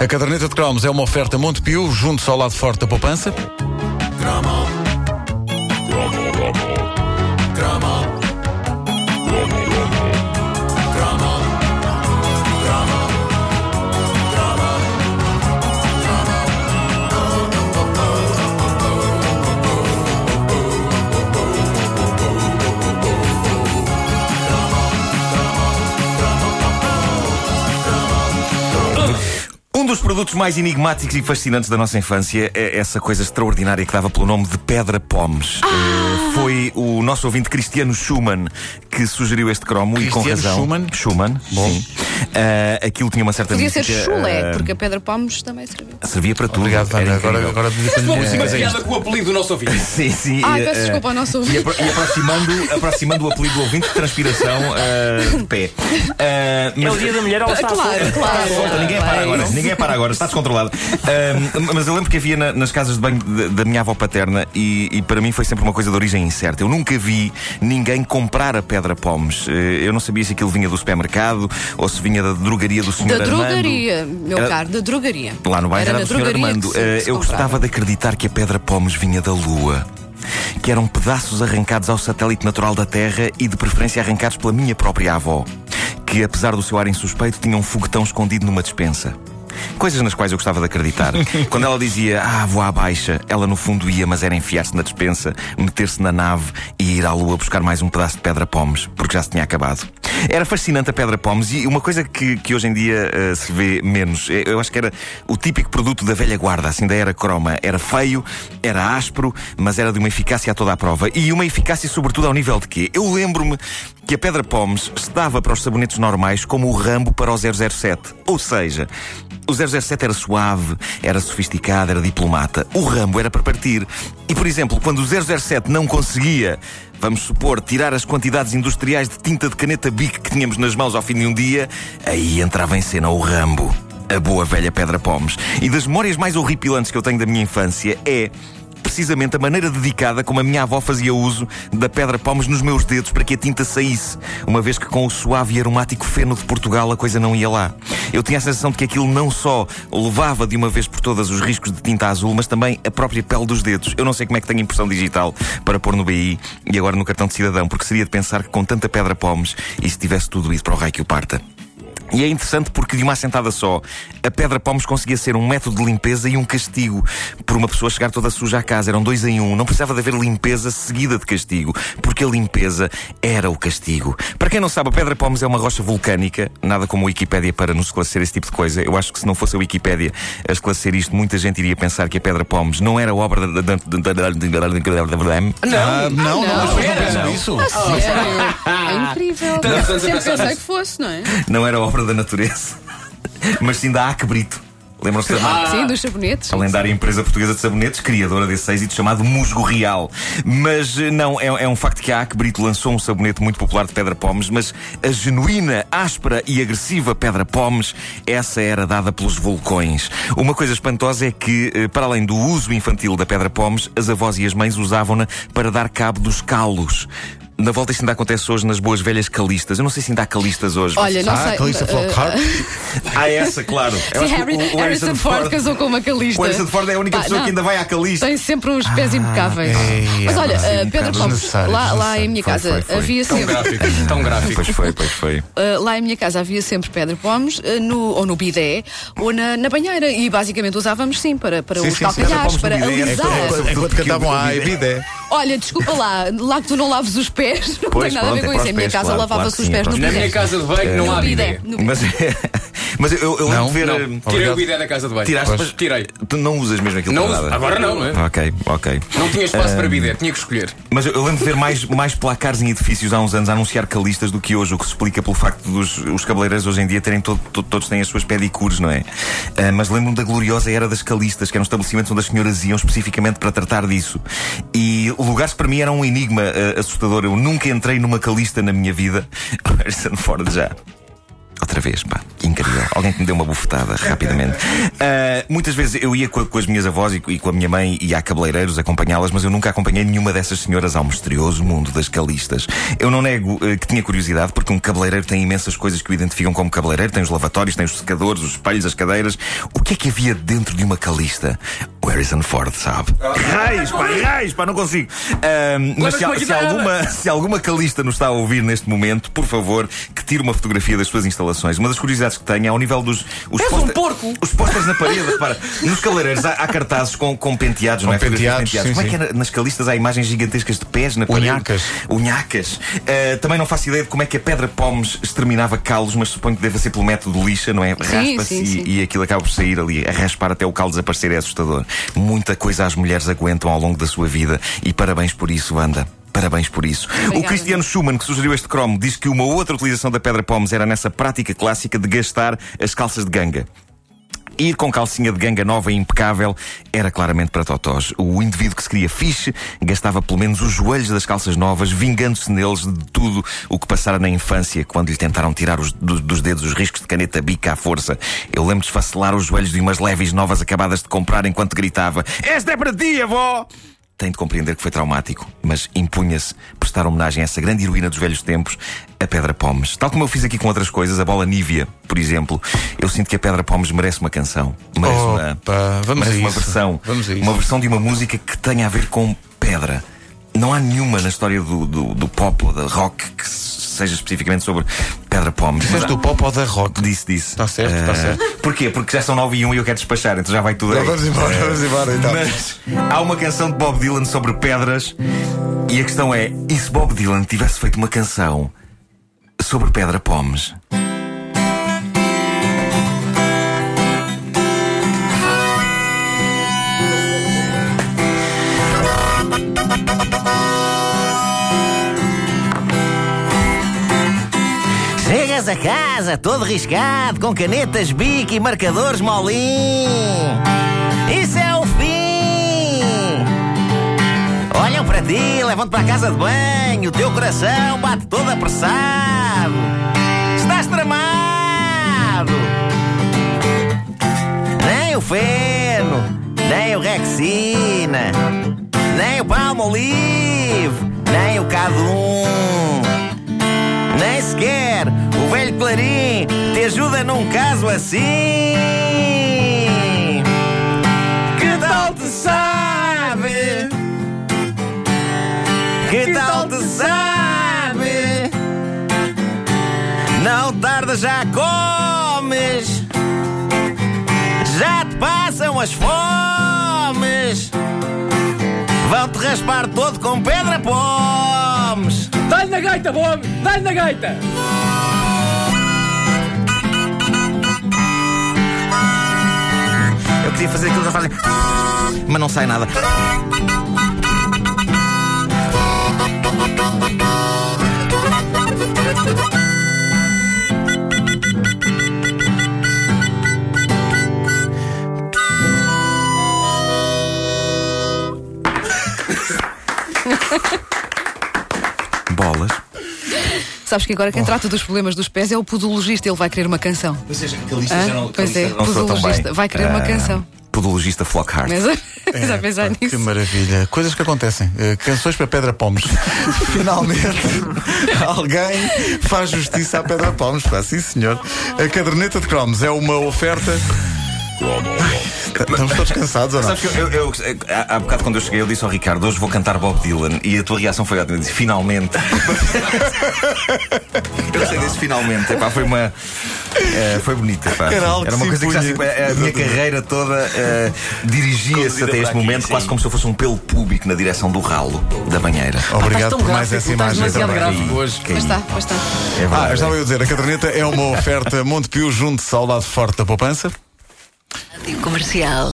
A caderneta de cromos é uma oferta Montepio, junto ao lado forte da poupança. Dos produtos mais enigmáticos e fascinantes da nossa infância é essa coisa extraordinária que dava pelo nome de pedra pomes. Eh, foi o nosso ouvinte Cristiano Schumann que sugeriu este cromo e com Cristiano razão. Schumann? Schumann, sim. Eh, aquilo tinha uma certa Podia ser mística, chulé, eh, porque a Pedra Pomes também serviu. Servia para tudo. Obrigado, Era Vânia. Agora, agora Vamos muito. uma piada com o apelido do nosso ouvinte. Sim, sim. Ai, e, peço desculpa ao nosso E, ouvinte. apro- e aproximando, aproximando o apelido do ouvinte de transpiração de pé. É o dia da mulher, está Claro, claro. Solta, ninguém para agora, ninguém para agora, está descontrolado. Ahm, mas eu lembro que havia na- nas casas de banho da, da minha avó paterna e, e para mim foi sempre uma coisa de origem incerta. Eu nunca vi ninguém comprar a pedra pomes. Eh, Eu não sabia se aquilo vinha do supermercado ou se vinha da drogaria do senhor Da Armando. drogaria, meu Era- caro, da drogaria. Lá no bairro era, na do senhor Armando. se- Eh, se eu gostava de acreditar que a pedra pomes vinha da Lua. Que eram pedaços arrancados ao satélite natural da Terra e de preferência arrancados pela minha própria avó. Que apesar do seu ar insuspeito tinha um foguetão escondido numa despensa. Coisas nas quais eu gostava de acreditar. Quando ela dizia, ah, vou à baixa, ela no fundo ia, mas era enfiar-se na despensa, meter-se na nave e ir à lua buscar mais um pedaço de pedra pomes, porque já se tinha acabado. Era fascinante a pedra pomes e uma coisa que, que hoje em dia eh, se vê menos, eh, eu acho que era o típico produto da velha guarda, assim da era croma. Era feio, era áspero, mas era de uma eficácia a toda a prova. E uma eficácia sobretudo ao nível de quê? Eu lembro-me que a pedra pomes estava para os sabonetes normais como o Rambo para o 007. Ou seja, o 007 era suave, era sofisticado, era diplomata. O Rambo era para partir. E, por exemplo, quando o 007 não conseguia, vamos supor, tirar as quantidades industriais de tinta de caneta Bic que tínhamos nas mãos ao fim de um dia, aí entrava em cena o Rambo. A boa velha Pedra Pomes. E das memórias mais horripilantes que eu tenho da minha infância é precisamente a maneira dedicada como a minha avó fazia uso da pedra pomes nos meus dedos para que a tinta saísse, uma vez que com o suave e aromático feno de Portugal a coisa não ia lá. Eu tinha a sensação de que aquilo não só levava de uma vez por todas os riscos de tinta azul, mas também a própria pele dos dedos. Eu não sei como é que tenho impressão digital para pôr no BI e agora no cartão de cidadão, porque seria de pensar que com tanta pedra pomes e se tivesse tudo isso para o raio que o parta. E é interessante porque de uma assentada só, a pedra pomes conseguia ser um método de limpeza e um castigo por uma pessoa chegar toda suja à casa. Eram dois em um. Não precisava de haver limpeza seguida de castigo, porque a limpeza era o castigo. Para quem não sabe, a pedra pomes é uma rocha vulcânica, nada como a Wikipédia para nos esclarecer esse tipo de coisa. Eu acho que se não fosse a Wikipédia a esclarecer isto, muita gente iria pensar que a pedra pomes não era obra da. da- da- da- da- da- Ah, não, não, as pessoas não pensam não. isso. Sério? É incrível. A Sempre pensei que fosse, não é? Não era obra da natureza, mas sim da Acbrito. Lembram-se da marca? Sim, dos sabonetes. A lendária empresa portuguesa de sabonetes, criadora desse êxito chamado Musgo Real. Mas eh, não, é, é um facto que a Ac Brito lançou um sabonete muito popular de pedra pomes, mas a genuína, áspera e agressiva pedra pomes, essa era dada pelos vulcões. Uma coisa espantosa é que, eh, para além do uso infantil da pedra pomes, as avós e as mães usavam-na para dar cabo dos calos. Na volta isto ainda acontece hoje nas boas velhas calistas. Eu não sei se ainda há calistas hoje. Olha, não Ah, sei. Calista uh, Flockhart? Há essa, claro. Sim, Harry, o- o Harrison Ford casou com uma calista. O Harrison Ford é a única Pá, pessoa não. que ainda vai à calista. Tem sempre uns pés impecáveis. é, Mas olha, é, uh, Pedro Pompos, lá, lá em minha Foi, casa foi, foi. havia Tão sempre. gráfico, tão gráfico. Pois foi, pois foi. Uh, lá em minha casa havia sempre pedra pomes, uh, no, ou no bidé, ou na, na banheira. E basicamente usávamos sim para, para Sim, os sim, calcanhares, para bidé. alisar. É, Enquanto, enquanto cantavam a A B, D. Olha, desculpa lá, lá que tu não laves os pés, não Pois, tem nada a ver pronto, com é isso. Em minha pés, casa claro, lavava-se claro os pés sim, no é Na bidé. minha casa de banho não há No no bidé. Mas, mas eu, eu lembro Não, de ver. Não. eh, Tirei o bidé da casa de banho. Tiraste, Pois, Tirei. Tu não usas mesmo aquilo Não para nada. Agora não, não é? Ok, ok. Não tinha espaço para bidé, tinha que escolher. Mas eu, eu lembro de ver mais, mais placares em edifícios há uns anos a anunciar calistas do que hoje, o que se explica pelo facto dos os cabeleireiros hoje em dia terem todo, todo- todos têm as suas pedicures, não é? Ah, mas lembro-me da gloriosa era das calistas, que eram estabelecimentos onde as senhoras iam especificamente para tratar disso. E lugares para mim eram um enigma ah, assustador. Eu nunca entrei numa calista na minha vida. Harrison Ford já. Outra vez, pá. Incrível. Alguém que me deu uma bufetada rapidamente. Uh, muitas vezes eu ia com, com, as minhas avós e, e, com a minha mãe e a cabeleireiros acompanhá-las, mas eu nunca acompanhei nenhuma dessas senhoras ao misterioso mundo das calistas. Eu não nego uh, que tinha curiosidade, porque um cabeleireiro tem imensas coisas que o identificam como cabeleireiro. Tem os lavatórios, tem os secadores, os espelhos, as cadeiras. O que é que havia dentro de uma calista? O Harrison Ford, sabe? Raios, pá, raios, pá, não consigo. Uh, mas se, se, alguma, se alguma calista nos está a ouvir neste momento, por favor, que tire uma fotografia das suas instalações. Uma das curiosidades que tenho é ao nível dos. Os, poster, um porco. os posters na parede. Repara, nos cabeleireiros há, há, cartazes com, com penteados, com não é? Penteados, penteados. Sim, Como é que é, nas calistas há imagens gigantescas de pés na parede? Unhacas. Unhacas. Uh, também não faço ideia de como é que a pedra pomes exterminava calos, mas suponho que deve ser pelo método lixa, não é? Raspa-se e, e, aquilo acaba por sair ali a raspar até o calo desaparecer. É assustador. Muita coisa as mulheres aguentam ao longo da sua vida e parabéns por isso, Wanda. Parabéns por isso. Obrigada. O Cristiano Schumann, que sugeriu este cromo, diz que uma outra utilização da pedra pomes era nessa prática clássica de gastar as calças de ganga. Ir com calcinha de ganga nova e impecável era claramente para totós. O indivíduo que se queria fixe gastava pelo menos os joelhos das calças novas, vingando-se neles de tudo o que passara na infância, quando lhe tentaram tirar os, do, dos dedos os riscos de caneta bica à força. Eu lembro de esfacelar os joelhos de umas leves novas acabadas de comprar enquanto gritava: Esta é para ti, avó! Tem de compreender que foi traumático, mas impunha-se prestar homenagem a essa grande heroína dos velhos tempos, a Pedra Pomes. Tal como eu fiz aqui com outras coisas, a bola Nívia, por exemplo, eu sinto que a Pedra Pomes merece uma canção. Merece Opa, uma, vamos merece uma versão. Vamos uma versão de uma música que tenha a ver com pedra. Não há nenhuma na história do, do, do pop ou da rock que seja especificamente sobre Pedra Pomes. Disseste do pop ou da rock? Disse, disse. Está certo, está uh, certo. Porquê? Porque já são 9 e 1 e eu quero despachar, então já vai tudo aí. Vamos embora, vamos embora então. Mas há uma canção de Bob Dylan sobre pedras e a questão é: e se Bob Dylan tivesse feito uma canção sobre Pedra Pomes? Chegas a casa todo riscado, com canetas bic e marcadores molim. Isso é o fim. Olham para ti, levam-te para a casa de banho, o teu coração bate todo apressado. Estás tramado. Nem o feno, nem o Rexina, nem o Palmolive, nem o Cadum. Nem sequer o velho Clarim te ajuda num caso assim. Que tal te sabe? Que tal te sabe? Não tarda, já comes. Já te passam as fomes. Vão-te raspar todo com pedra pomes. Dá-lhe na gaita, Bob! Dá-lhe na gaita! Eu queria fazer aquilo que eles fazem, mas não sai nada. Sabes que agora quem trata dos problemas dos pés é o podologista, ele vai querer uma canção. Pois é, calista Hã? já não, Pois é, não podologista, vai querer uma Ah, canção. Podologista Flockhart. Mas já pensar pá, Que nisso. maravilha. Coisas que acontecem. Eh, canções para Pedra Pomes. Finalmente, alguém faz justiça à Pedra Pomes. Pá, sim, senhor. A caderneta de cromos é uma oferta. Estamos todos cansados ou não? Sabes que eu, eu, eu- há, há bocado quando eu cheguei eu disse ao Ricardo hoje vou cantar Bob Dylan e a tua reação foi ótima, eu disse finalmente eu gostei desse finalmente epá, foi uma eh, foi bonita epá. Era uma coisa que já assim, a minha carreira toda eh, dirigia-se até este momento quase como se eu fosse um pelo público na direção do ralo da banheira Obrigado tão por mais essa estás imagem demasiado também. hoje. Pois está, pois está. É Ah, verdade. eu estava a dizer, a caderneta é uma oferta Montepio junto-se ao lado forte da poupança. Comercial.